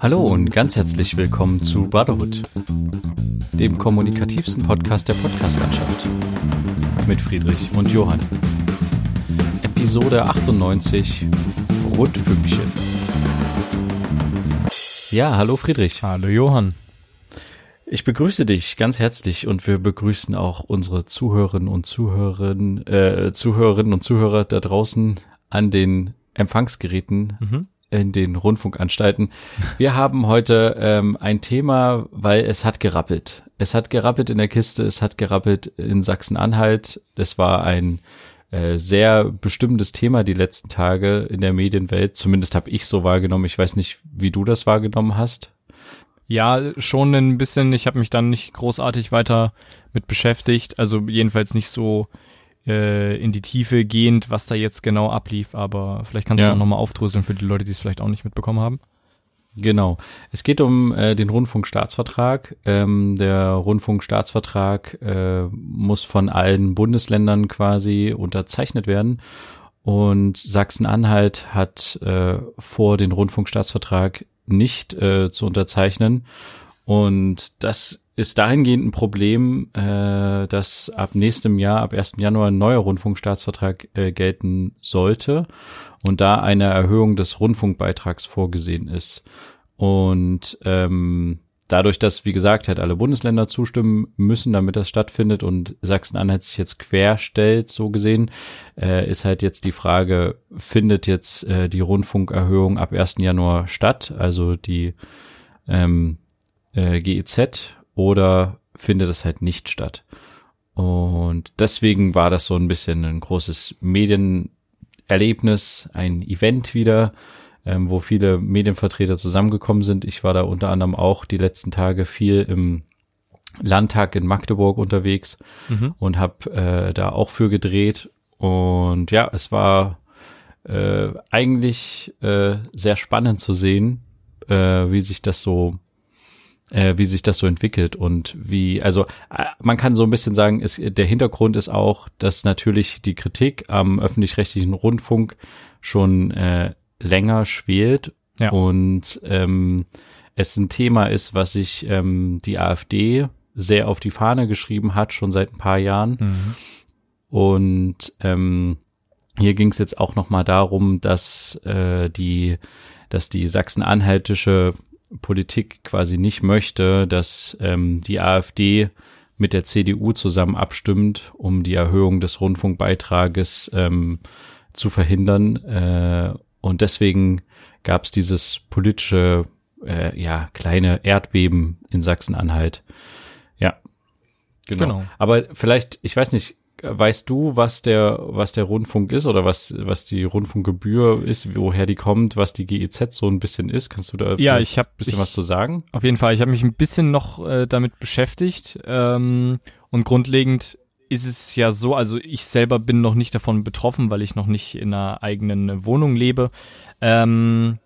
Hallo und ganz herzlich willkommen zu Brotherhood, dem kommunikativsten Podcast der Podcastlandschaft. Mit Friedrich und Johann. Episode 98 Rundfünkchen. Ja, hallo Friedrich. Hallo Johann. Ich begrüße dich ganz herzlich und wir begrüßen auch unsere Zuhörerinnen und Zuhörerinnen, äh, Zuhörerinnen und Zuhörer da draußen an den Empfangsgeräten mhm. In den Rundfunkanstalten. Wir haben heute ähm, ein Thema, weil es hat gerappelt. Es hat gerappelt in der Kiste, es hat gerappelt in Sachsen-Anhalt. Es war ein äh, sehr bestimmendes Thema die letzten Tage in der Medienwelt. Zumindest habe ich so wahrgenommen. Ich weiß nicht, wie du das wahrgenommen hast. Ja, schon ein bisschen. Ich habe mich dann nicht großartig weiter mit beschäftigt. Also jedenfalls nicht so äh, in die Tiefe gehend, was da jetzt genau ablief. Aber vielleicht kannst ja. du auch nochmal aufdröseln für die Leute, die es vielleicht auch nicht mitbekommen haben. Genau. Es geht um äh, den Rundfunkstaatsvertrag. Ähm, der Rundfunkstaatsvertrag äh, muss von allen Bundesländern quasi unterzeichnet werden. Und Sachsen-Anhalt hat äh, vor, den Rundfunkstaatsvertrag nicht äh, zu unterzeichnen. Und das ist dahingehend ein Problem, äh, dass ab nächstem Jahr, ab 1. Januar ein neuer Rundfunkstaatsvertrag äh, gelten sollte und da eine Erhöhung des Rundfunkbeitrags vorgesehen ist. Und ähm, dadurch, dass, wie gesagt, halt alle Bundesländer zustimmen müssen, damit das stattfindet und Sachsen-Anhalt sich jetzt querstellt, so gesehen, äh, ist halt jetzt die Frage, findet jetzt äh, die Rundfunkerhöhung ab 1. Januar statt, also die ähm, äh, GEZ, oder findet es halt nicht statt? Und deswegen war das so ein bisschen ein großes Medienerlebnis, ein Event wieder, ähm, wo viele Medienvertreter zusammengekommen sind. Ich war da unter anderem auch die letzten Tage viel im Landtag in Magdeburg unterwegs mhm. und habe äh, da auch für gedreht. Und ja, es war äh, eigentlich äh, sehr spannend zu sehen, äh, wie sich das so äh, wie sich das so entwickelt und wie, also äh, man kann so ein bisschen sagen, ist, der Hintergrund ist auch, dass natürlich die Kritik am öffentlich-rechtlichen Rundfunk schon äh, länger schwelt ja. und ähm, es ein Thema ist, was sich ähm, die AfD sehr auf die Fahne geschrieben hat, schon seit ein paar Jahren. Mhm. Und ähm, hier ging es jetzt auch noch mal darum, dass äh, die, dass die sachsen-anhaltische Politik quasi nicht möchte, dass ähm, die AfD mit der CDU zusammen abstimmt, um die Erhöhung des Rundfunkbeitrages ähm, zu verhindern. Äh, und deswegen gab es dieses politische, äh, ja, kleine Erdbeben in Sachsen-Anhalt. Ja. Genau. genau. Aber vielleicht, ich weiß nicht, weißt du, was der, was der Rundfunk ist oder was, was die Rundfunkgebühr ist, woher die kommt, was die GEZ so ein bisschen ist? Kannst du da ja, ich hab, ein bisschen ich, was zu sagen? Auf jeden Fall. Ich habe mich ein bisschen noch äh, damit beschäftigt ähm, und grundlegend ist es ja so, also ich selber bin noch nicht davon betroffen, weil ich noch nicht in einer eigenen Wohnung lebe. Ähm,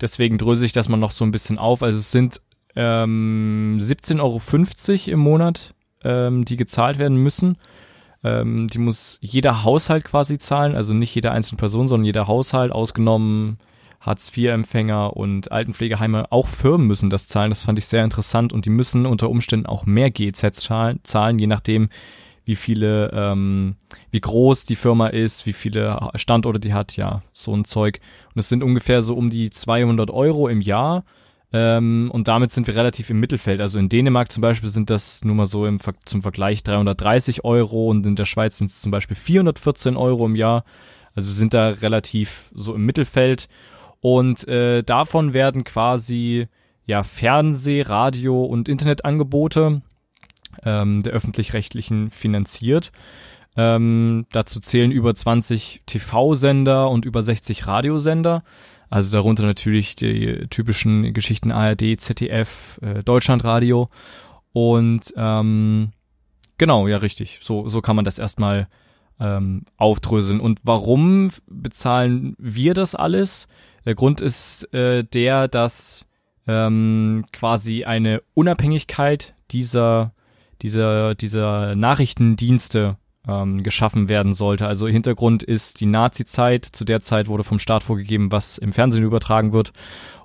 deswegen dröse ich das mal noch so ein bisschen auf. Also es sind ähm, 17,50 Euro im Monat, ähm, die gezahlt werden müssen. Ähm, die muss jeder Haushalt quasi zahlen, also nicht jede einzelne Person, sondern jeder Haushalt, ausgenommen Hartz-IV-Empfänger und Altenpflegeheime. Auch Firmen müssen das zahlen, das fand ich sehr interessant und die müssen unter Umständen auch mehr GEZ zahlen, zahlen je nachdem, wie viele, ähm, wie groß die Firma ist, wie viele Standorte die hat, ja, so ein Zeug. Und es sind ungefähr so um die 200 Euro im Jahr. Ähm, und damit sind wir relativ im Mittelfeld. Also in Dänemark zum Beispiel sind das nur mal so im, zum Vergleich 330 Euro und in der Schweiz sind es zum Beispiel 414 Euro im Jahr. Also sind da relativ so im Mittelfeld. Und äh, davon werden quasi ja Fernseh-, Radio- und Internetangebote ähm, der öffentlich-rechtlichen finanziert. Ähm, dazu zählen über 20 TV-Sender und über 60 Radiosender. Also darunter natürlich die typischen Geschichten ARD, ZDF, äh, Deutschlandradio. Und ähm, genau, ja richtig. So, so kann man das erstmal ähm, aufdröseln. Und warum bezahlen wir das alles? Der Grund ist äh, der, dass ähm, quasi eine Unabhängigkeit dieser dieser, dieser Nachrichtendienste ähm, geschaffen werden sollte. Also Hintergrund ist die Nazi-Zeit. Zu der Zeit wurde vom Staat vorgegeben, was im Fernsehen übertragen wird.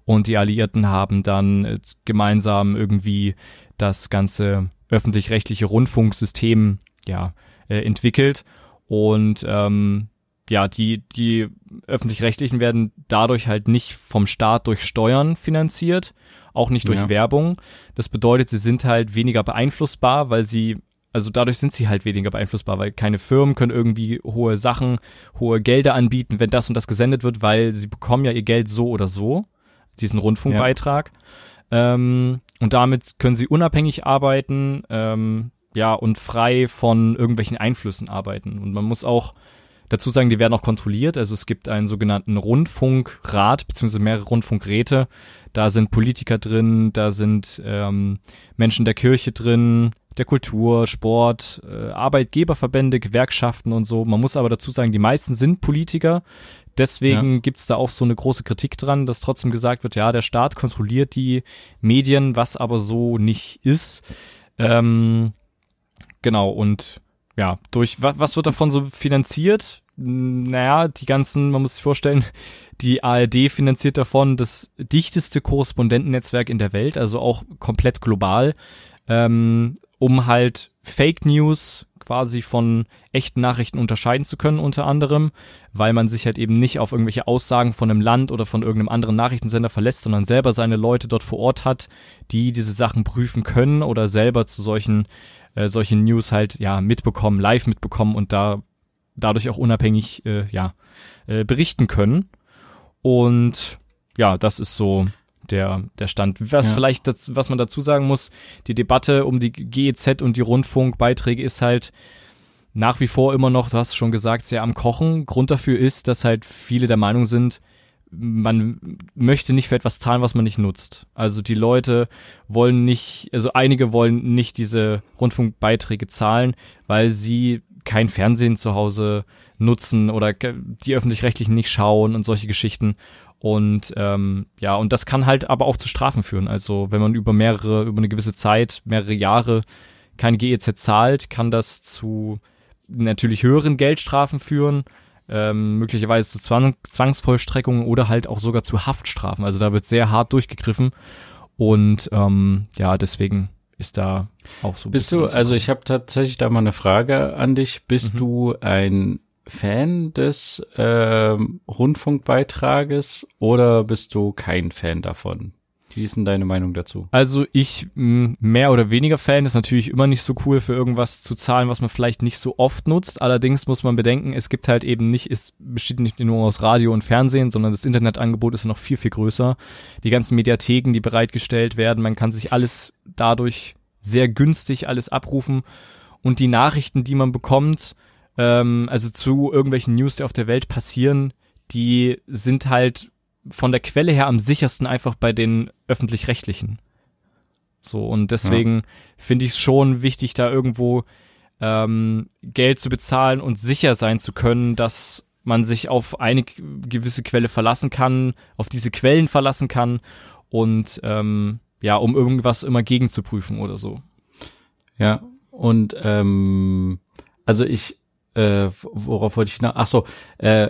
Und die Alliierten haben dann äh, gemeinsam irgendwie das ganze öffentlich-rechtliche Rundfunksystem ja, äh, entwickelt. Und ähm, ja, die, die öffentlich-rechtlichen werden dadurch halt nicht vom Staat durch Steuern finanziert, auch nicht durch ja. Werbung. Das bedeutet, sie sind halt weniger beeinflussbar, weil sie, also dadurch sind sie halt weniger beeinflussbar, weil keine Firmen können irgendwie hohe Sachen, hohe Gelder anbieten, wenn das und das gesendet wird, weil sie bekommen ja ihr Geld so oder so, diesen Rundfunkbeitrag. Ja. Ähm, und damit können sie unabhängig arbeiten, ähm, ja, und frei von irgendwelchen Einflüssen arbeiten. Und man muss auch dazu sagen, die werden auch kontrolliert. Also es gibt einen sogenannten Rundfunkrat, beziehungsweise mehrere Rundfunkräte. Da sind Politiker drin, da sind ähm, Menschen der Kirche drin, der Kultur, Sport, äh, Arbeitgeberverbände, Gewerkschaften und so. Man muss aber dazu sagen, die meisten sind Politiker. Deswegen ja. gibt's da auch so eine große Kritik dran, dass trotzdem gesagt wird, ja, der Staat kontrolliert die Medien, was aber so nicht ist. Ähm, genau, und ja, durch was, was wird davon so finanziert? Naja, die ganzen, man muss sich vorstellen, die ARD finanziert davon das dichteste Korrespondentennetzwerk in der Welt, also auch komplett global, ähm, um halt Fake News quasi von echten Nachrichten unterscheiden zu können, unter anderem, weil man sich halt eben nicht auf irgendwelche Aussagen von einem Land oder von irgendeinem anderen Nachrichtensender verlässt, sondern selber seine Leute dort vor Ort hat, die diese Sachen prüfen können oder selber zu solchen äh, solche News halt ja mitbekommen, live mitbekommen und da dadurch auch unabhängig äh, ja äh, berichten können. Und ja, das ist so der, der Stand. Was ja. vielleicht, das, was man dazu sagen muss, die Debatte um die GEZ und die Rundfunkbeiträge ist halt nach wie vor immer noch, du hast schon gesagt, sehr am Kochen. Grund dafür ist, dass halt viele der Meinung sind, man möchte nicht für etwas zahlen, was man nicht nutzt. Also die Leute wollen nicht, also einige wollen nicht diese Rundfunkbeiträge zahlen, weil sie kein Fernsehen zu Hause nutzen oder die öffentlich-rechtlichen nicht schauen und solche Geschichten. Und ähm, ja, und das kann halt aber auch zu Strafen führen. Also wenn man über mehrere, über eine gewisse Zeit, mehrere Jahre kein GEZ zahlt, kann das zu natürlich höheren Geldstrafen führen ähm, möglicherweise zu Zwang Zwangsvollstreckungen oder halt auch sogar zu Haftstrafen. Also da wird sehr hart durchgegriffen und ähm, ja, deswegen ist da auch so. Bist du, also ich habe tatsächlich da mal eine Frage an dich. Bist mhm. du ein Fan des äh, Rundfunkbeitrages oder bist du kein Fan davon? Wie ist denn deine Meinung dazu? Also ich mehr oder weniger Fan ist natürlich immer nicht so cool für irgendwas zu zahlen, was man vielleicht nicht so oft nutzt. Allerdings muss man bedenken, es gibt halt eben nicht, es besteht nicht nur aus Radio und Fernsehen, sondern das Internetangebot ist noch viel, viel größer. Die ganzen Mediatheken, die bereitgestellt werden, man kann sich alles dadurch sehr günstig alles abrufen und die Nachrichten, die man bekommt, ähm, also zu irgendwelchen News, die auf der Welt passieren, die sind halt von der Quelle her am sichersten einfach bei den öffentlich-rechtlichen. So, und deswegen ja. finde ich es schon wichtig, da irgendwo ähm, Geld zu bezahlen und sicher sein zu können, dass man sich auf eine gewisse Quelle verlassen kann, auf diese Quellen verlassen kann und ähm, ja, um irgendwas immer gegenzuprüfen oder so. Ja, und ähm, also ich, äh, worauf wollte ich noch? Ach so, äh,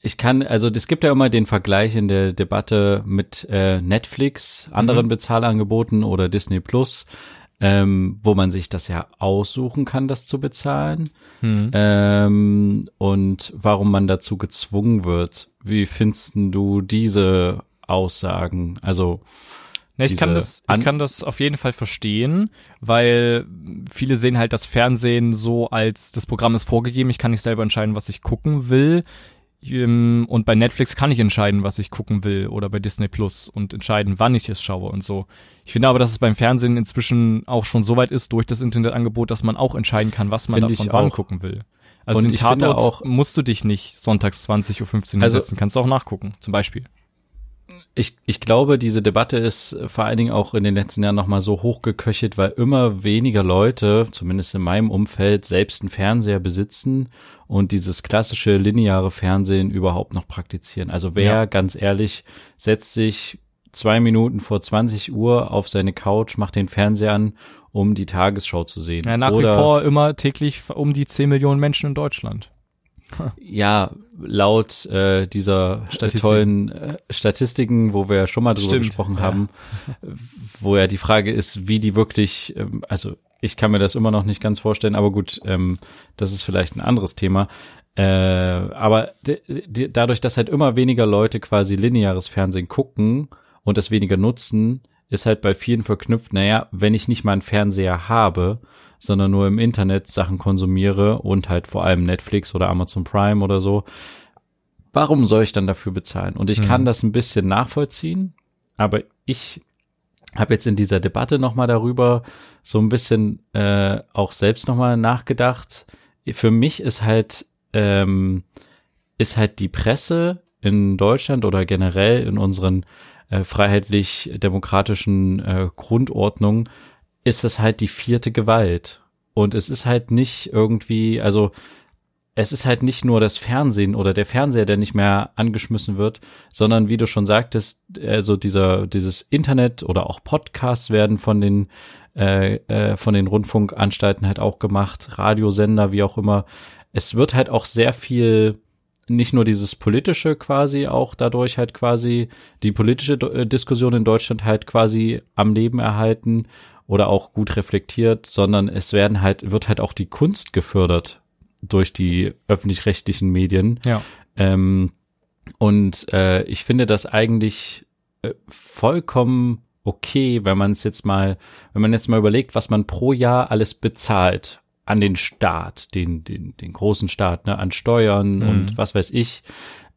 ich kann, also es gibt ja immer den Vergleich in der Debatte mit äh, Netflix, anderen mhm. Bezahlangeboten oder Disney Plus, ähm, wo man sich das ja aussuchen kann, das zu bezahlen. Mhm. Ähm, und warum man dazu gezwungen wird. Wie findest du diese Aussagen? Also Ne, ich kann das, ich kann das auf jeden Fall verstehen, weil viele sehen halt das Fernsehen so als das Programm ist vorgegeben, ich kann nicht selber entscheiden, was ich gucken will. Ähm, und bei Netflix kann ich entscheiden, was ich gucken will oder bei Disney Plus und entscheiden, wann ich es schaue und so. Ich finde aber, dass es beim Fernsehen inzwischen auch schon so weit ist durch das Internetangebot, dass man auch entscheiden kann, was man Find davon wann gucken will. Also und den Tatort auch, musst du dich nicht sonntags 20.15 Uhr also, setzen, kannst du auch nachgucken, zum Beispiel ich, ich glaube, diese Debatte ist vor allen Dingen auch in den letzten Jahren nochmal so hochgeköchelt, weil immer weniger Leute, zumindest in meinem Umfeld, selbst einen Fernseher besitzen und dieses klassische lineare Fernsehen überhaupt noch praktizieren. Also wer, ja. ganz ehrlich, setzt sich zwei Minuten vor 20 Uhr auf seine Couch, macht den Fernseher an um die Tagesschau zu sehen. Ja, nach Oder, wie vor immer täglich um die 10 Millionen Menschen in Deutschland. Ja, laut äh, dieser Statistiken. tollen äh, Statistiken, wo wir ja schon mal drüber Stimmt, gesprochen ja. haben, wo ja die Frage ist, wie die wirklich, ähm, also ich kann mir das immer noch nicht ganz vorstellen, aber gut, ähm, das ist vielleicht ein anderes Thema. Äh, aber dadurch, dass halt immer weniger Leute quasi lineares Fernsehen gucken und das weniger nutzen, ist halt bei vielen verknüpft, naja, wenn ich nicht mal einen Fernseher habe, sondern nur im Internet Sachen konsumiere und halt vor allem Netflix oder Amazon Prime oder so, warum soll ich dann dafür bezahlen? Und ich kann das ein bisschen nachvollziehen, aber ich habe jetzt in dieser Debatte nochmal darüber so ein bisschen äh, auch selbst nochmal nachgedacht. Für mich ist halt ähm, ist halt die Presse in Deutschland oder generell in unseren äh, freiheitlich-demokratischen äh, Grundordnungen ist es halt die vierte Gewalt. Und es ist halt nicht irgendwie, also es ist halt nicht nur das Fernsehen oder der Fernseher, der nicht mehr angeschmissen wird, sondern wie du schon sagtest, also dieser dieses Internet oder auch Podcasts werden von den äh, äh, von den Rundfunkanstalten halt auch gemacht, Radiosender, wie auch immer. Es wird halt auch sehr viel nicht nur dieses politische quasi auch dadurch halt quasi die politische äh, Diskussion in Deutschland halt quasi am Leben erhalten oder auch gut reflektiert, sondern es werden halt wird halt auch die Kunst gefördert durch die öffentlich-rechtlichen Medien. Ja. Ähm, und äh, ich finde das eigentlich äh, vollkommen okay, wenn man es jetzt mal, wenn man jetzt mal überlegt, was man pro Jahr alles bezahlt an den Staat, den, den, den großen Staat, ne, an Steuern Mhm. und was weiß ich,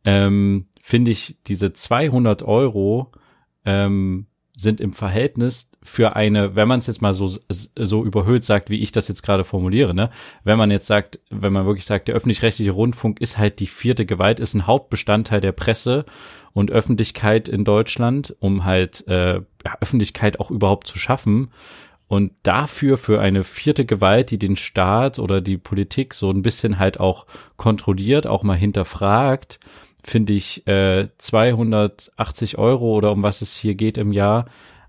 ähm, finde ich diese 200 Euro ähm, sind im Verhältnis für eine, wenn man es jetzt mal so so überhöht sagt, wie ich das jetzt gerade formuliere, ne, wenn man jetzt sagt, wenn man wirklich sagt, der öffentlich-rechtliche Rundfunk ist halt die vierte Gewalt, ist ein Hauptbestandteil der Presse und Öffentlichkeit in Deutschland, um halt äh, Öffentlichkeit auch überhaupt zu schaffen. Und dafür für eine vierte Gewalt, die den Staat oder die Politik so ein bisschen halt auch kontrolliert, auch mal hinterfragt, finde ich äh, 280 Euro oder um was es hier geht im Jahr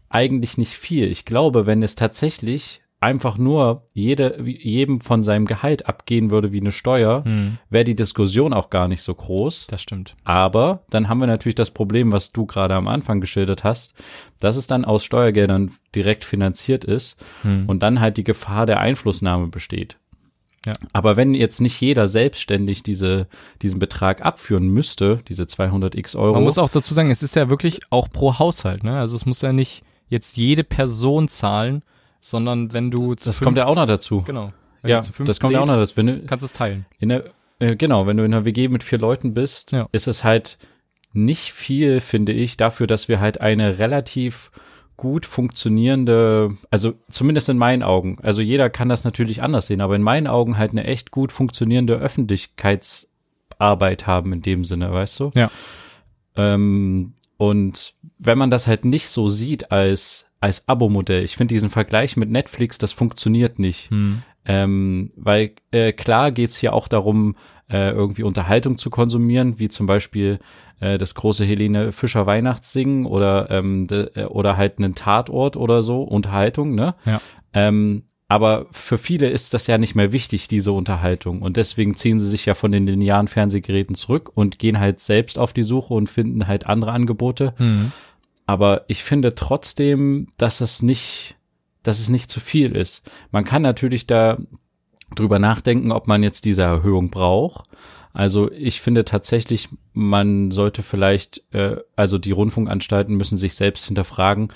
eigentlich nicht viel. Ich glaube, wenn es tatsächlich einfach nur jede, jedem von seinem Gehalt abgehen würde wie eine Steuer, Hm, wäre die Diskussion auch gar nicht so groß. das stimmt. Aber dann haben wir natürlich das Problem, was du gerade am Anfang geschildert hast, dass es dann aus Steuergeldern direkt finanziert ist Hm. und dann halt die Gefahr der Einflussnahme besteht. Ja. Aber wenn jetzt nicht jeder selbstständig diese, diesen Betrag abführen müsste, diese 200 x Euro. Man muss auch dazu sagen, es ist ja wirklich auch pro Haushalt, ne? Also es muss ja nicht jetzt jede Person zahlen, sondern wenn du zu das fünft- kommt ja auch noch dazu. Genau. Ja, das kommt ja auch noch lebst, dazu. Wenn du, Kannst du es teilen. in der, äh, genau, wenn du in einer WG mit vier Leuten bist, Ja. ist es halt nicht viel, finde ich, dafür, dass wir halt eine relativ gut funktionierende, also zumindest in meinen Augen, also jeder kann das natürlich anders sehen, aber in meinen Augen halt eine echt gut funktionierende Öffentlichkeitsarbeit haben in dem Sinne, weißt du? Ja. Ähm, und wenn man das halt nicht so sieht als als Abo-Modell, ich finde diesen Vergleich mit Netflix, das funktioniert nicht. Hm. Ähm, weil äh, klar geht's hier auch darum, äh, irgendwie Unterhaltung zu konsumieren, wie zum Beispiel äh, das große Helene Fischer Weihnachtssingen oder ähm, de, äh, oder halt einen Tatort oder so, Unterhaltung, ne? Ja. Ähm, aber für viele ist das ja nicht mehr wichtig, diese Unterhaltung. Und deswegen ziehen sie sich ja von den linearen Fernsehgeräten zurück und gehen halt selbst auf die Suche und finden halt andere Angebote. Hm. Aber ich finde trotzdem, dass es nicht, dass es nicht zu viel ist. Man kann natürlich da drüber nachdenken, ob man jetzt diese Erhöhung braucht. Also ich finde tatsächlich, man sollte vielleicht, äh, also die Rundfunkanstalten müssen sich selbst hinterfragen,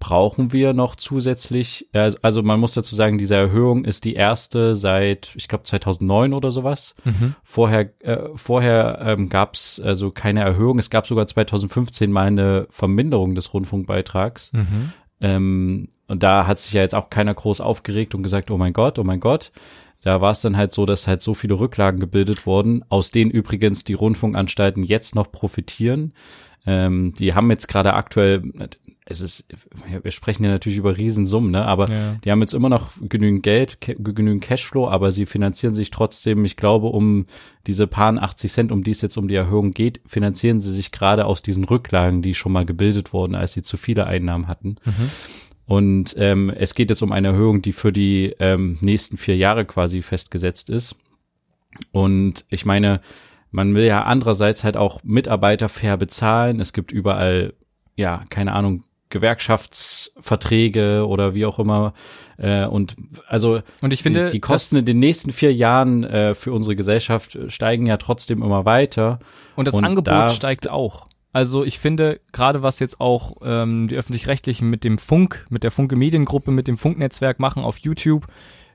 brauchen wir noch zusätzlich, also, also man muss dazu sagen, diese Erhöhung ist die erste seit, ich glaube 2009 oder sowas. Mhm. Vorher, äh, vorher ähm, gab es also keine Erhöhung. Es gab sogar 2015 mal eine Verminderung des Rundfunkbeitrags. Mhm. Ähm, und da hat sich ja jetzt auch keiner groß aufgeregt und gesagt, oh mein Gott, oh mein Gott. Da war es dann halt so, dass halt so viele Rücklagen gebildet wurden, aus denen übrigens die Rundfunkanstalten jetzt noch profitieren. Ähm, die haben jetzt gerade aktuell, es ist, wir sprechen ja natürlich über Riesensummen, ne? aber Ja. die haben jetzt immer noch genügend Geld, genügend Cashflow, aber sie finanzieren sich trotzdem, ich glaube, um diese paar 80 Cent, um die es jetzt um die Erhöhung geht, finanzieren sie sich gerade aus diesen Rücklagen, die schon mal gebildet wurden, als sie zu viele Einnahmen hatten. Und ähm, es geht jetzt um eine Erhöhung, die für die ähm, nächsten vier Jahre quasi festgesetzt ist. Und ich meine, man will ja andererseits halt auch Mitarbeiter fair bezahlen. Es gibt überall, ja, keine Ahnung, Gewerkschaftsverträge oder wie auch immer. Äh, und also und ich finde, die, die Kosten in den nächsten vier Jahren äh, für unsere Gesellschaft steigen ja trotzdem immer weiter. Und das und Angebot da steigt auch. Also ich finde, gerade was jetzt auch ähm, die öffentlich-rechtlichen mit dem Funk, mit der Funke Mediengruppe, mit dem Funknetzwerk machen auf YouTube,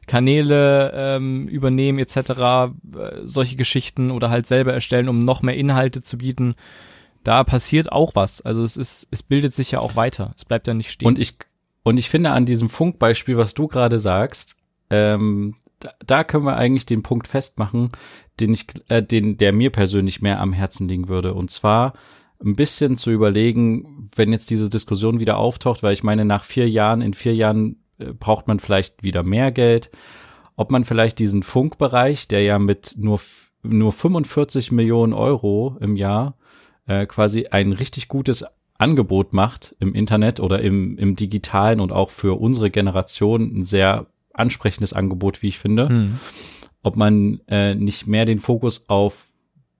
Kanäle ähm, übernehmen etc., äh, solche Geschichten oder halt selber erstellen, um noch mehr Inhalte zu bieten da passiert auch was. Also es ist, es bildet sich ja auch weiter. Es bleibt ja nicht stehen. Und ich, und ich finde an diesem Funkbeispiel, was du gerade sagst, ähm, da, da können wir eigentlich den Punkt festmachen, den ich, äh, den, der mir persönlich mehr am Herzen liegen würde. Und zwar ein bisschen zu überlegen, wenn jetzt diese Diskussion wieder auftaucht, weil ich meine, nach vier Jahren, in vier Jahren äh, braucht man vielleicht wieder mehr Geld, ob man vielleicht diesen Funkbereich, der ja mit nur, nur 45 Millionen Euro im Jahr äh, quasi ein richtig gutes Angebot macht im Internet oder im, im digitalen und auch für unsere Generation ein sehr ansprechendes Angebot, wie ich finde. Mhm. Ob man äh, nicht mehr den Fokus auf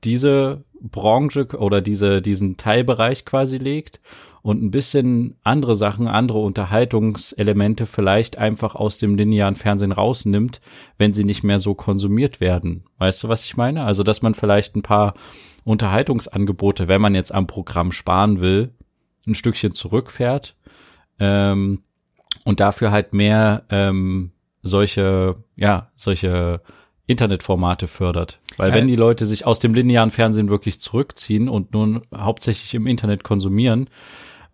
diese Branche oder diese, diesen Teilbereich quasi legt und ein bisschen andere Sachen, andere Unterhaltungselemente vielleicht einfach aus dem linearen Fernsehen rausnimmt, wenn sie nicht mehr so konsumiert werden. Weißt du, was ich meine? Also, dass man vielleicht ein paar Unterhaltungsangebote, wenn man jetzt am Programm sparen will, ein Stückchen zurückfährt ähm, und dafür halt mehr ähm, solche, ja, solche Internetformate fördert. Weil wenn die Leute sich aus dem linearen Fernsehen wirklich zurückziehen und nun hauptsächlich im Internet konsumieren,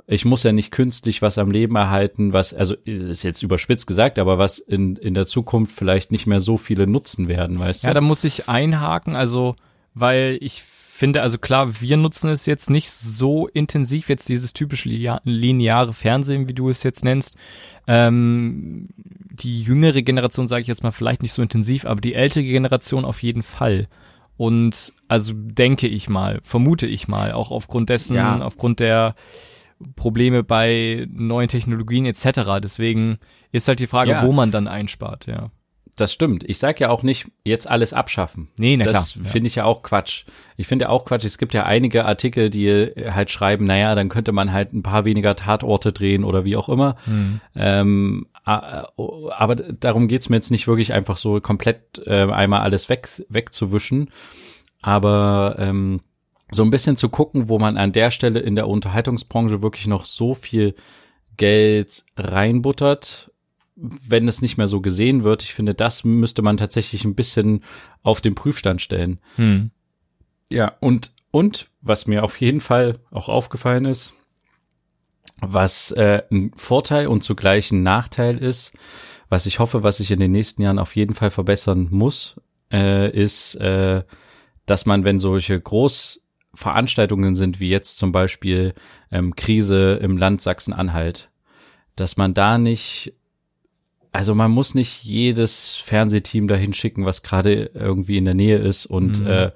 ich muss ja nicht künstlich was am Leben erhalten, was, also ist jetzt überspitzt gesagt, aber was in, in der Zukunft vielleicht nicht mehr so viele nutzen werden, weißt du? Ja, da muss ich einhaken, also, weil ich finde, also klar, wir nutzen es jetzt nicht so intensiv, jetzt dieses typische lineare Fernsehen, wie du es jetzt nennst. Ähm, die jüngere Generation, sage ich jetzt mal, vielleicht nicht so intensiv, aber die ältere Generation auf jeden Fall. Und also denke ich mal, vermute ich mal, auch aufgrund dessen, ja. aufgrund der Probleme bei neuen Technologien etc. Deswegen ist halt die Frage, ja. wo man dann einspart, ja das stimmt. Ich sage ja auch nicht, jetzt alles abschaffen. Nee, na das finde ich ja auch Quatsch. Ich finde ja auch Quatsch. Es gibt ja einige Artikel, die halt schreiben, naja, dann könnte man halt ein paar weniger Tatorte drehen oder wie auch immer. Mhm. Ähm, aber darum geht's mir jetzt nicht wirklich einfach so komplett äh, einmal alles weg, wegzuwischen. Aber ähm, so ein bisschen zu gucken, wo man an der Stelle in der Unterhaltungsbranche wirklich noch so viel Geld reinbuttert wenn es nicht mehr so gesehen wird. Ich finde, das müsste man tatsächlich ein bisschen auf den Prüfstand stellen. Hm. Ja, und, und was mir auf jeden Fall auch aufgefallen ist, was äh, ein Vorteil und zugleich ein Nachteil ist, was ich hoffe, was sich in den nächsten Jahren auf jeden Fall verbessern muss, äh, ist, äh, dass man, wenn solche Großveranstaltungen sind, wie jetzt zum Beispiel ähm, Krise im Land Sachsen-Anhalt, dass man da nicht also man muss nicht jedes Fernsehteam dahin schicken, was gerade irgendwie in der Nähe ist und mhm. äh,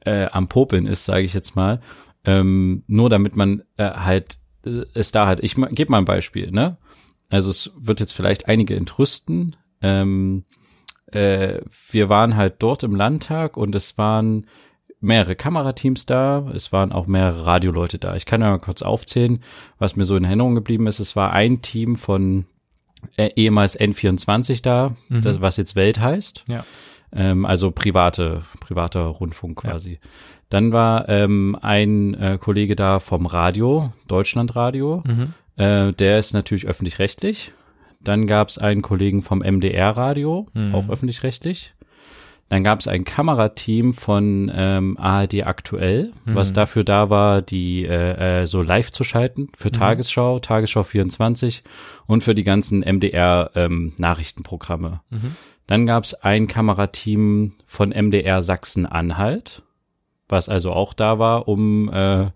äh, am Popeln ist, sage ich jetzt mal. Ähm, nur damit man äh, halt äh, es da hat. Ich gebe mal ein Beispiel, ne? Also es wird jetzt vielleicht einige entrüsten. Ähm, äh, wir waren halt dort im Landtag und es waren mehrere Kamerateams da, es waren auch mehrere Radioleute da. Ich kann ja mal kurz aufzählen, was mir so in Erinnerung geblieben ist. Es war ein Team von ehemals N24 da, mhm. das, was jetzt Welt heißt. Ja. Ähm, also private, privater Rundfunk quasi. Ja. Dann war ähm, ein äh, Kollege da vom Radio, Deutschlandradio. Mhm. Äh, der ist natürlich öffentlich-rechtlich. Dann gab es einen Kollegen vom MDR-Radio, mhm. auch öffentlich-rechtlich. Dann gab es ein Kamerateam von ähm, ARD aktuell, mhm. was dafür da war, die äh, äh, so live zu schalten für mhm. Tagesschau, Tagesschau 24 und für die ganzen MDR ähm, Nachrichtenprogramme. Mhm. Dann gab es ein Kamerateam von MDR Sachsen-Anhalt, was also auch da war, um äh,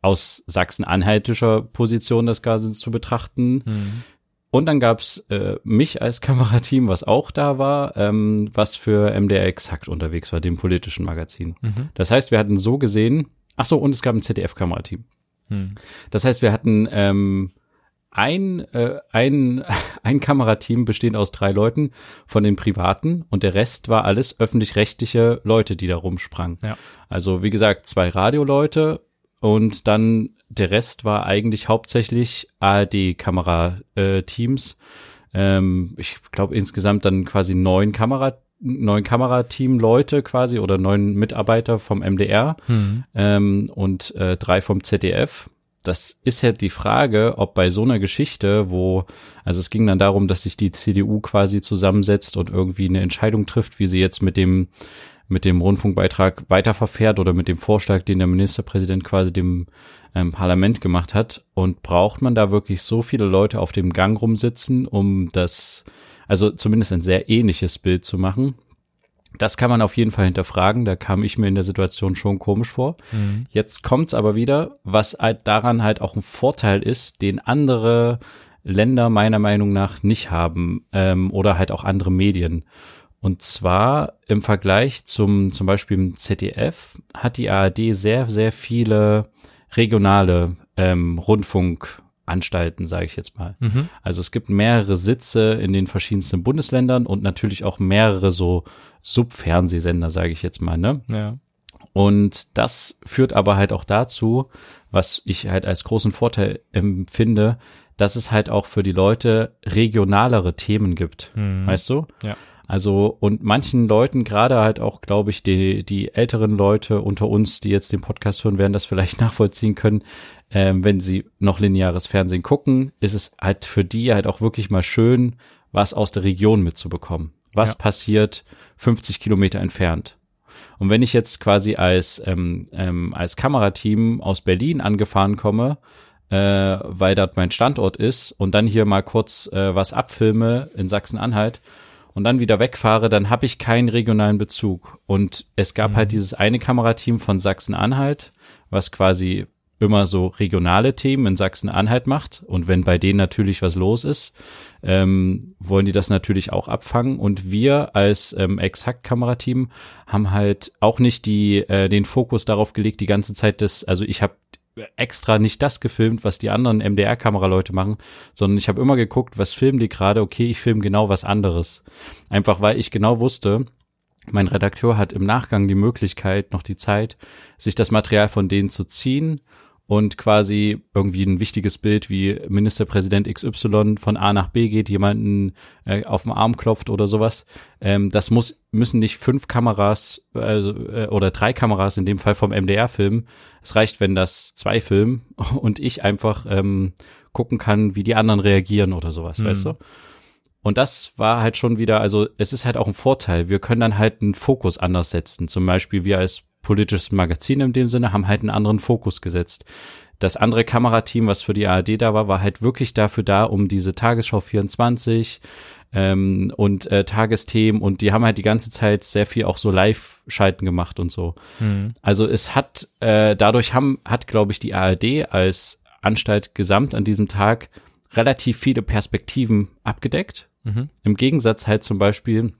aus sachsen-anhaltischer Position das Ganze zu betrachten. Mhm. Und dann gab's äh, mich als Kamerateam, was auch da war, ähm, was für MDR Exakt unterwegs war, dem politischen Magazin. Mhm. Das heißt, wir hatten so gesehen, ach so, und es gab ein ZDF-Kamerateam. Mhm. Das heißt, wir hatten ähm, ein, äh, ein, ein Kamerateam bestehend aus drei Leuten von den Privaten und der Rest war alles öffentlich-rechtliche Leute, die da rumsprangen. Ja. Also wie gesagt, zwei Radioleute und dann der Rest war eigentlich hauptsächlich ARD-Kamerateams. Ähm, ich glaube insgesamt dann quasi neun Kamera neun Kamerateam-Leute quasi oder neun Mitarbeiter vom MDR mhm. ähm, und äh, drei vom ZDF das ist ja die Frage, ob bei so einer Geschichte, wo, also es ging dann darum, dass sich die CDU quasi zusammensetzt und irgendwie eine Entscheidung trifft, wie sie jetzt mit dem, mit dem Rundfunkbeitrag weiterverfährt oder mit dem Vorschlag, den der Ministerpräsident quasi dem ähm, Parlament gemacht hat. Und braucht man da wirklich so viele Leute auf dem Gang rumsitzen, um das, also zumindest ein sehr ähnliches Bild zu machen? Das kann man auf jeden Fall hinterfragen. Da kam ich mir in der Situation schon komisch vor. Mhm. Jetzt kommt's aber wieder, was halt daran halt auch ein Vorteil ist, den andere Länder meiner Meinung nach nicht haben ähm, oder halt auch andere Medien. Und zwar im Vergleich zum zum Beispiel im ZDF hat die ARD sehr sehr viele regionale ähm, Rundfunk Anstalten, sage ich jetzt mal. Mhm. Also es gibt mehrere Sitze in den verschiedensten Bundesländern und natürlich auch mehrere so Subfernsehsender, sage ich jetzt mal, ne? Ja. Und das führt aber halt auch dazu, was ich halt als großen Vorteil empfinde, dass es halt auch für die Leute regionalere Themen gibt, mhm. weißt du? Ja. Also und manchen Leuten, gerade halt auch, glaube ich, die, die älteren Leute unter uns, die jetzt den Podcast hören, werden das vielleicht nachvollziehen können, ähm, wenn sie noch lineares Fernsehen gucken, ist es halt für die halt auch wirklich mal schön, was aus der Region mitzubekommen. Was ja. passiert 50 Kilometer entfernt? Und wenn ich jetzt quasi als, ähm, ähm, als Kamerateam aus Berlin angefahren komme, äh, weil dort mein Standort ist und dann hier mal kurz äh, was abfilme in Sachsen-Anhalt und dann wieder wegfahre, dann habe ich keinen regionalen Bezug. Und es gab halt mhm. halt dieses eine Kamerateam von Sachsen-Anhalt, was quasi immer so regionale Themen in Sachsen-Anhalt macht. Und wenn bei denen natürlich was los ist, ähm, wollen die das natürlich auch abfangen. Und wir als ähm, Exakt-Kamerateam haben halt auch nicht die, äh, den Fokus darauf gelegt, die ganze Zeit das, also ich habe extra nicht das gefilmt, was die anderen MDR-Kameraleute machen, sondern ich habe immer geguckt, was filmen die gerade, okay, ich filme genau was anderes. Einfach weil ich genau wusste, mein Redakteur hat im Nachgang die Möglichkeit, noch die Zeit, sich das Material von denen zu ziehen und quasi irgendwie ein wichtiges Bild wie Ministerpräsident XY von A nach B geht, jemanden äh, auf dem Arm klopft oder sowas. Ähm, das muss müssen nicht fünf Kameras äh, oder drei Kameras in dem Fall vom MDR filmen. Es reicht, wenn das zwei filmen und ich einfach ähm, gucken kann, wie die anderen reagieren oder sowas, mhm. weißt du? Und das war halt schon wieder, also es ist halt auch ein Vorteil. Wir können dann halt einen Fokus anders setzen. Zum Beispiel wir als politisches Magazin in dem Sinne, haben halt einen anderen Fokus gesetzt. Das andere Kamerateam, was für die ARD da war, war halt wirklich dafür da, um diese Tagesschau 24 ähm, und äh, Tagesthemen und die haben halt die ganze Zeit sehr viel auch so Live-Schalten gemacht und so. Mhm. Also es hat, äh, dadurch haben, hat, glaube ich, die ARD als Anstalt gesamt an diesem Tag relativ viele Perspektiven abgedeckt. Mhm. Im Gegensatz halt zum Beispiel,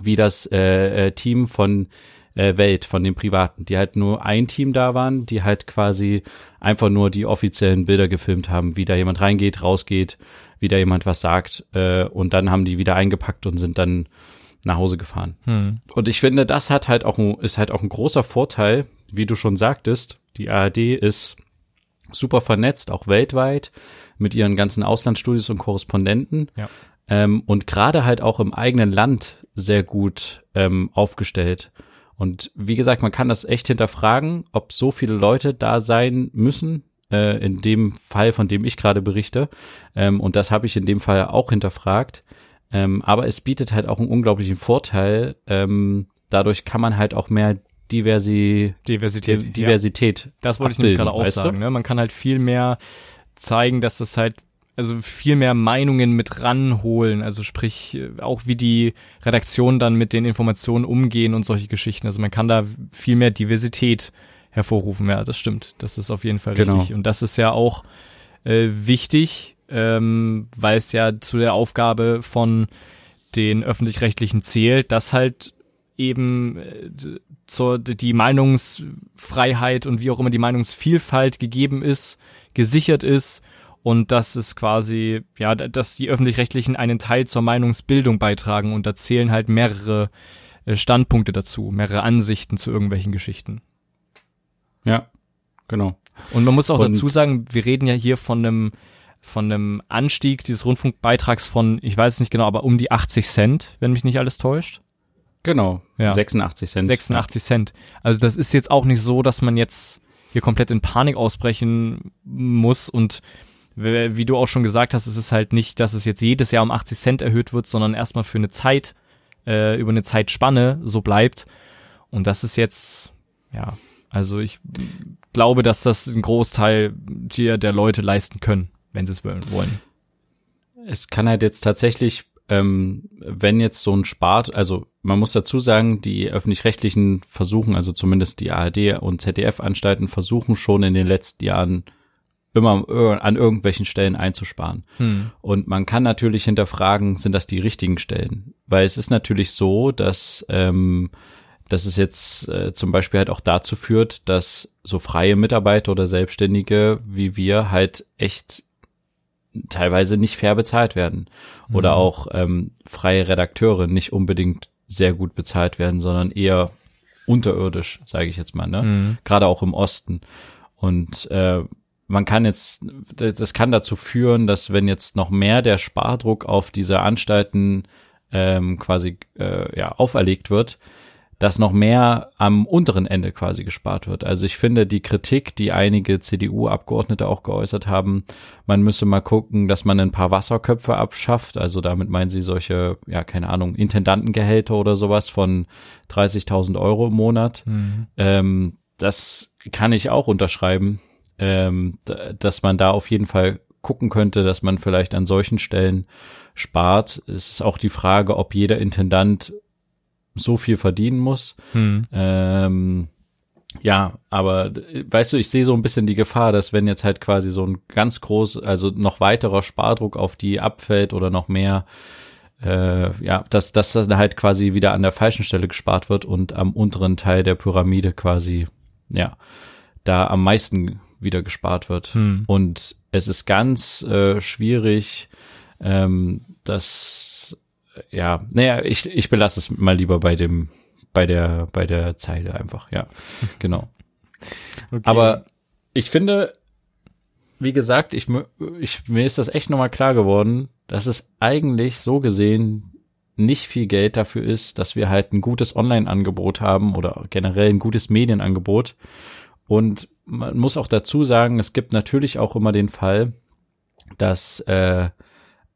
wie das äh, äh Team von äh, Welt von den Privaten, die halt nur ein Team da waren, die halt quasi einfach nur die offiziellen Bilder gefilmt haben, wie da jemand reingeht, rausgeht, wie da jemand was sagt äh, und dann haben die wieder eingepackt und sind dann nach Hause gefahren. Hm. Und ich finde, das hat halt auch ein, ist halt auch ein großer Vorteil, wie du schon sagtest. Die ARD ist super vernetzt, auch weltweit, mit ihren ganzen Auslandsstudios und Korrespondenten. Ja. Ähm, und gerade halt auch im eigenen Land sehr gut ähm, aufgestellt. Und wie gesagt, man kann das echt hinterfragen, ob so viele Leute da sein müssen, äh, in dem Fall, von dem ich gerade berichte. Ähm, und das habe ich in dem Fall auch hinterfragt. Ähm, aber es bietet halt auch einen unglaublichen Vorteil. Ähm, dadurch kann man halt auch mehr Diversi Diversität. Diversität. Ja. Das wollte ich nämlich gerade auch sagen. Ne? Man kann halt viel mehr zeigen, dass das halt also viel mehr Meinungen mit ranholen, also sprich äh, auch wie die Redaktion dann mit den Informationen umgehen und solche Geschichten. Also man kann da viel mehr Diversität hervorrufen. Ja, das stimmt. Das ist auf jeden Fall genau. richtig. Und das ist ja auch äh, wichtig, ähm, weil es ja zu der Aufgabe von den öffentlich-rechtlichen zählt, dass halt eben äh, zur, die Meinungsfreiheit und wie auch immer die Meinungsvielfalt gegeben ist, gesichert ist und dass es quasi, ja, dass die öffentlich-rechtlichen einen Teil zur Meinungsbildung beitragen und da zählen halt mehrere äh, Standpunkte dazu, mehrere Ansichten zu irgendwelchen Geschichten. Ja, genau. Und man muss auch und dazu sagen, wir reden ja hier von einem von einem Anstieg dieses Rundfunkbeitrags von, ich weiß es nicht genau, aber um die 80 Cent, wenn mich nicht alles täuscht. Genau, ja. 86 Cent. 86 ja. Cent. Also das ist jetzt auch nicht so, dass man jetzt hier komplett in Panik ausbrechen muss und wie du auch schon gesagt hast, ist es halt nicht, dass es jetzt jedes Jahr um 80 Cent erhöht wird, sondern erstmal für eine Zeit, äh, über eine Zeitspanne so bleibt. Und das ist jetzt, ja, also ich glaube, dass das ein Großteil hier der Leute leisten können, wenn sie es wollen. Es kann halt jetzt tatsächlich, ähm, wenn jetzt so ein Spart, also man muss dazu sagen, die öffentlich-rechtlichen versuchen, also zumindest die ARD und ZDF-Anstalten versuchen schon in den letzten Jahren immer an irgendwelchen Stellen einzusparen. Hm. Und man kann natürlich hinterfragen, sind das die richtigen Stellen? Weil es ist natürlich so, dass, ähm, dass es jetzt äh, zum Beispiel halt auch dazu führt, dass so freie Mitarbeiter oder Selbstständige wie wir halt echt teilweise nicht fair bezahlt werden. Oder mhm. auch ähm, freie Redakteure nicht unbedingt sehr gut bezahlt werden, sondern eher unterirdisch, sage ich jetzt mal, ne? Mhm. Gerade auch im Osten. Und äh, man kann jetzt, das kann dazu führen, dass wenn jetzt noch mehr der Spardruck auf diese Anstalten ähm, quasi äh, ja auferlegt wird, dass noch mehr am unteren Ende quasi gespart wird. Also ich finde die Kritik, die einige CDU-Abgeordnete auch geäußert haben, man müsse mal gucken, dass man ein paar Wasserköpfe abschafft. Also damit meinen sie solche, ja, keine Ahnung, Intendantengehälter oder sowas von 30.000 Euro im Monat. Mhm. Ähm, das kann ich auch unterschreiben ähm, dass man da auf jeden Fall gucken könnte, dass man vielleicht an solchen Stellen spart. Es ist auch die Frage, ob jeder Intendant so viel verdienen muss. Hm. Ähm, ja, aber weißt du, ich sehe so ein bisschen die Gefahr, dass wenn jetzt halt quasi so ein ganz groß, also noch weiterer Spardruck auf die abfällt oder noch mehr, äh, ja, dass, dass das halt quasi wieder an der falschen Stelle gespart wird und am unteren Teil der Pyramide quasi, ja, da am meisten wieder gespart wird. Hm. Und es ist ganz äh, schwierig, ähm, dass ja, naja, ich, ich belasse es mal lieber bei dem, bei der, bei der Zeile einfach, ja, genau. Okay. Aber ich finde, wie gesagt, ich, ich, mir ist das echt nochmal klar geworden, dass es eigentlich so gesehen nicht viel Geld dafür ist, dass wir halt ein gutes Online-Angebot haben oder generell ein gutes Medienangebot. Und man muss auch dazu sagen, es gibt natürlich auch immer den Fall, dass äh,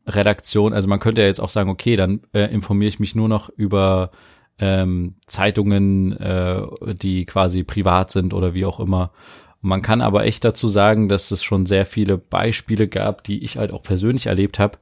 Redaktion, also man könnte ja jetzt auch sagen, okay, dann äh, informiere ich mich nur noch über ähm, Zeitungen, äh, die quasi privat sind oder wie auch immer. Man kann aber echt dazu sagen, dass es schon sehr viele Beispiele gab, die ich halt auch persönlich erlebt habe,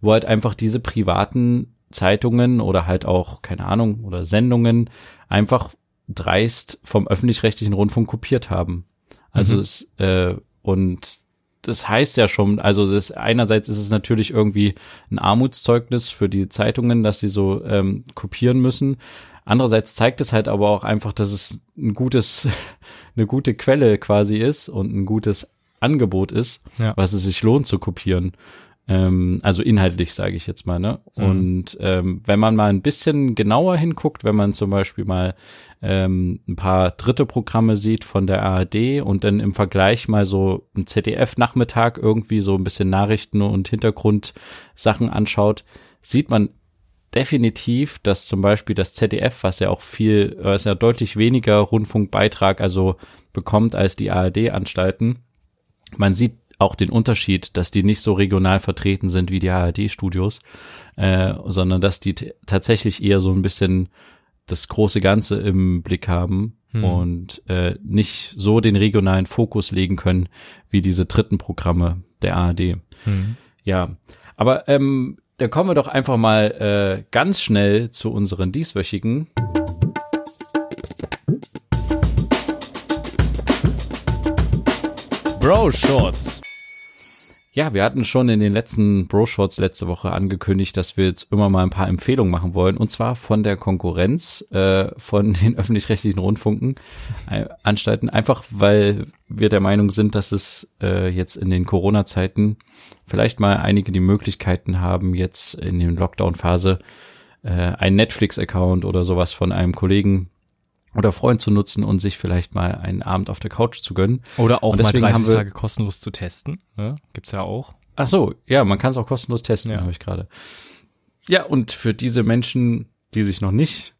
wo halt einfach diese privaten Zeitungen oder halt auch, keine Ahnung, oder Sendungen einfach dreist vom öffentlich-rechtlichen Rundfunk kopiert haben. Also mhm. es, äh, und das heißt ja schon, also das einerseits ist es natürlich irgendwie ein Armutszeugnis für die Zeitungen, dass sie so ähm, kopieren müssen. Andererseits zeigt es halt aber auch einfach, dass es ein gutes, eine gute Quelle quasi ist und ein gutes Angebot ist, ja. was es sich lohnt zu kopieren. Ähm, also inhaltlich sage ich jetzt mal, ne? Mhm. Und ähm, wenn man mal ein bisschen genauer hinguckt, wenn man zum Beispiel mal ähm, ein paar dritte Programme sieht von der ARD und dann im Vergleich mal so ein ZDF-Nachmittag irgendwie so ein bisschen Nachrichten und Hintergrundsachen anschaut, sieht man definitiv, dass zum Beispiel das ZDF, was ja auch viel, was ja deutlich weniger Rundfunkbeitrag also bekommt als die ARD-Anstalten, man sieht auch den Unterschied, dass die nicht so regional vertreten sind wie die ARD-Studios, äh, sondern dass die tatsächlich eher so ein bisschen das große Ganze im Blick haben hm. und äh, nicht so den regionalen Fokus legen können wie diese dritten Programme der ARD. Hm. Ja, aber ähm, da kommen wir doch einfach mal äh, ganz schnell zu unseren dieswöchigen. Bro Shorts. Ja, wir hatten schon in den letzten Bro-Shorts letzte Woche angekündigt, dass wir jetzt immer mal ein paar Empfehlungen machen wollen. Und zwar von der Konkurrenz, äh, von den öffentlich-rechtlichen Rundfunken, äh. Einfach weil wir der Meinung sind, dass es äh, jetzt in den Corona-Zeiten vielleicht mal einige die Möglichkeiten haben, jetzt in den Lockdown-Phase äh, einen Netflix-Account oder sowas von einem Kollegen oder Freund zu nutzen und sich vielleicht mal einen Abend auf der Couch zu gönnen. Oder auch mal 30 haben wir, Tage kostenlos zu testen. Ne? Gibt's ja auch. Ach so, ja, man kann es auch kostenlos testen, Ja. habe ich gerade. Ja, und für diese Menschen, die sich noch nicht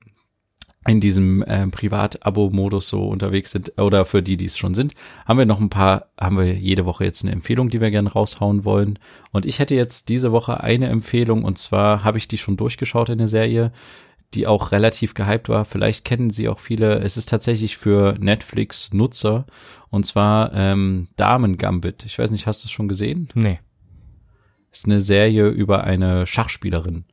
in diesem äh, Privat-Abo-Modus so unterwegs sind oder für die, die es schon sind, haben wir noch ein paar, haben wir jede Woche jetzt eine Empfehlung, die wir gerne raushauen wollen. Und ich hätte jetzt diese Woche eine Empfehlung und zwar habe ich die schon durchgeschaut in der Serie, die auch relativ gehypt war. Vielleicht kennen sie auch viele. Es ist tatsächlich für Netflix-Nutzer und zwar ähm, Damen Gambit. Ich weiß nicht, hast du es schon gesehen? Nee. ist eine Serie über eine Schachspielerin.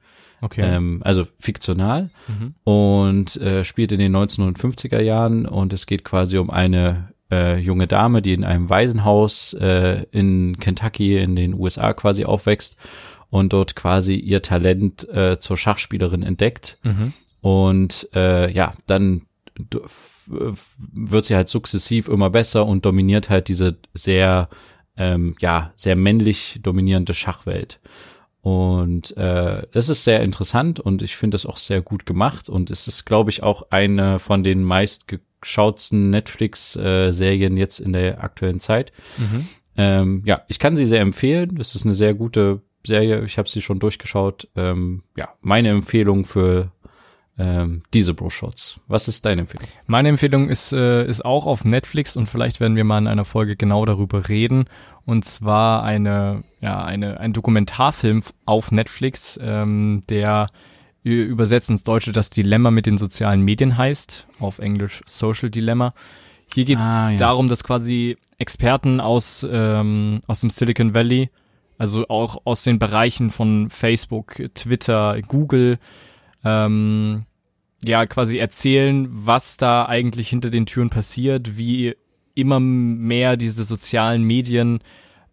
Okay. Ähm, also fiktional Mhm. und äh, spielt in den 1950er Jahren und es geht quasi um eine äh, junge Dame, die in einem Waisenhaus äh, in Kentucky in den USA quasi aufwächst und dort quasi ihr Talent äh, zur Schachspielerin entdeckt Mhm. und äh, ja, dann wird sie halt sukzessiv immer besser und dominiert halt diese sehr, ähm, ja, sehr männlich dominierende Schachwelt. Und äh, das ist sehr interessant und ich finde das auch sehr gut gemacht. Und es ist, glaube ich, auch eine von den meistgeschautsten Netflix-Serien jetzt in der aktuellen Zeit. Mhm. Ähm, ja, ich kann sie sehr empfehlen. Das ist eine sehr gute Serie. Ich habe sie schon durchgeschaut. Ähm, ja, meine Empfehlung für ähm, diese Bro-Shots. Was ist deine Empfehlung? Meine Empfehlung ist, äh, ist auch auf Netflix und vielleicht werden wir mal in einer Folge genau darüber reden. Und zwar eine, ja, eine, ein Dokumentarfilm auf Netflix, ähm, der übersetzt ins Deutsche das Dilemma mit den sozialen Medien heißt, auf Englisch Social Dilemma. Hier geht es Ah, ja. darum, dass quasi Experten aus, ähm, aus dem Silicon Valley, also auch aus den Bereichen von Facebook, Twitter, Google, ähm, ja, quasi erzählen, was da eigentlich hinter den Türen passiert, wie immer mehr diese sozialen Medien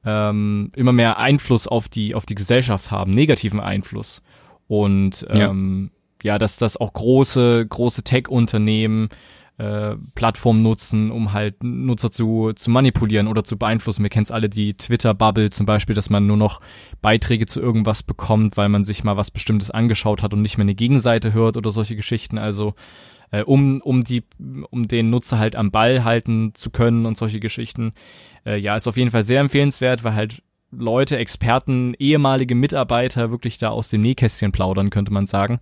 ähm, immer mehr Einfluss auf die auf die Gesellschaft haben, negativen Einfluss. Und Ja. ähm, ja, dass das auch große große Tech-Unternehmen äh, Plattformen nutzen, um halt Nutzer zu, zu manipulieren oder zu beeinflussen. Wir kennen es alle, die Twitter-Bubble zum Beispiel, dass man nur noch Beiträge zu irgendwas bekommt, weil man sich mal was Bestimmtes angeschaut hat und nicht mehr eine Gegenseite hört oder solche Geschichten. Also äh, um, um die, um den Nutzer halt am Ball halten zu können und solche Geschichten. Äh, ja, ist auf jeden Fall sehr empfehlenswert, weil halt Leute, Experten, ehemalige Mitarbeiter wirklich da aus dem Nähkästchen plaudern, könnte man sagen.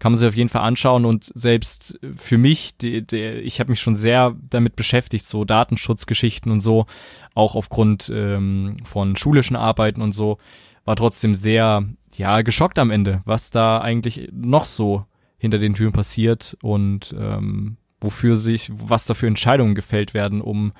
Kann man sich auf jeden Fall anschauen und selbst für mich, die, die, ich habe mich schon sehr damit beschäftigt, so Datenschutzgeschichten und so, auch aufgrund ähm, von schulischen Arbeiten und so, war trotzdem sehr, ja, geschockt am Ende, was da eigentlich noch so hinter den Türen passiert und ähm, wofür sich, was da für Entscheidungen gefällt werden, um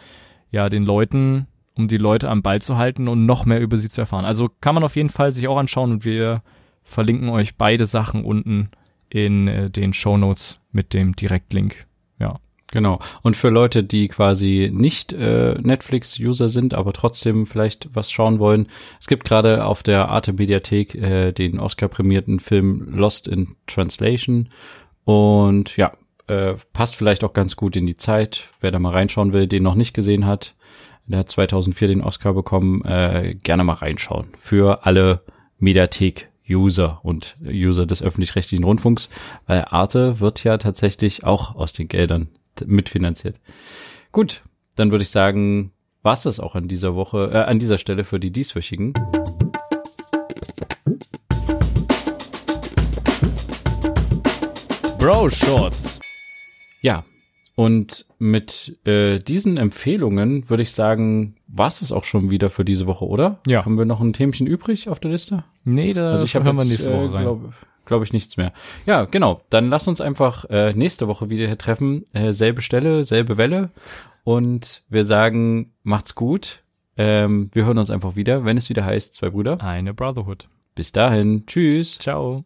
ja den Leuten, um die Leute am Ball zu halten und noch mehr über sie zu erfahren. Also kann man auf jeden Fall sich auch anschauen und wir verlinken euch beide Sachen unten in äh, den Show Notes mit dem Direktlink. Ja. Genau. Und für Leute, die quasi nicht äh, Netflix-User sind, aber trotzdem vielleicht was schauen wollen, es gibt gerade auf der Arte Mediathek äh, den Oscar-prämierten Film Lost in Translation. Und ja, äh, passt vielleicht auch ganz gut in die Zeit. Wer da mal reinschauen will, den noch nicht gesehen hat, der hat 2004 den Oscar bekommen, äh, gerne mal reinschauen. Für alle Mediathek-User und User des öffentlich-rechtlichen Rundfunks, weil Arte wird ja tatsächlich auch aus den Geldern mitfinanziert. Gut, dann würde ich sagen, war's das auch an dieser Woche, äh, an dieser Stelle für die dieswöchigen. Bro Shorts. Ja, und mit äh, diesen Empfehlungen würde ich sagen, war's es auch schon wieder für diese Woche, oder? Ja. Haben wir noch ein Themchen übrig auf der Liste? Nee, da Also ich hören wir jetzt, nächste Woche äh, rein. glaube glaub ich nichts mehr. Ja, genau. Dann lass uns einfach äh, nächste Woche wieder hier treffen. Äh, selbe Stelle, selbe Welle. Und wir sagen, macht's gut. Ähm, wir hören uns einfach wieder, wenn es wieder heißt, zwei Brüder. Eine Brotherhood. Bis dahin. Tschüss. Ciao.